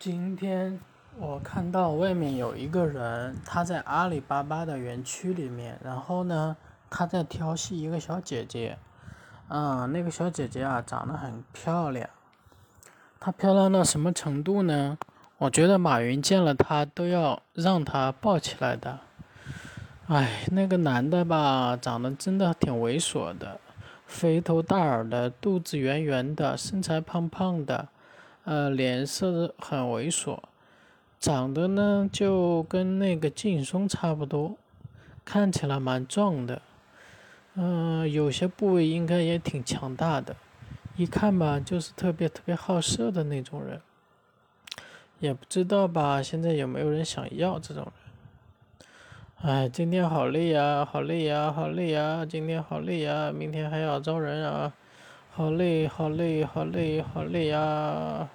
今天我看到外面有一个人，他在阿里巴巴的园区里面，然后呢，他在调戏一个小姐姐。嗯，那个小姐姐啊，长得很漂亮。她漂亮到什么程度呢？我觉得马云见了她都要让她抱起来的。哎，那个男的吧，长得真的挺猥琐的，肥头大耳的，肚子圆圆的，身材胖胖的。呃，脸色很猥琐，长得呢就跟那个劲松差不多，看起来蛮壮的，嗯，有些部位应该也挺强大的，一看吧就是特别特别好色的那种人，也不知道吧，现在有没有人想要这种人？哎，今天好累呀，好累呀，好累呀，今天好累呀，明天还要招人啊。好累，好累，好累，好累啊！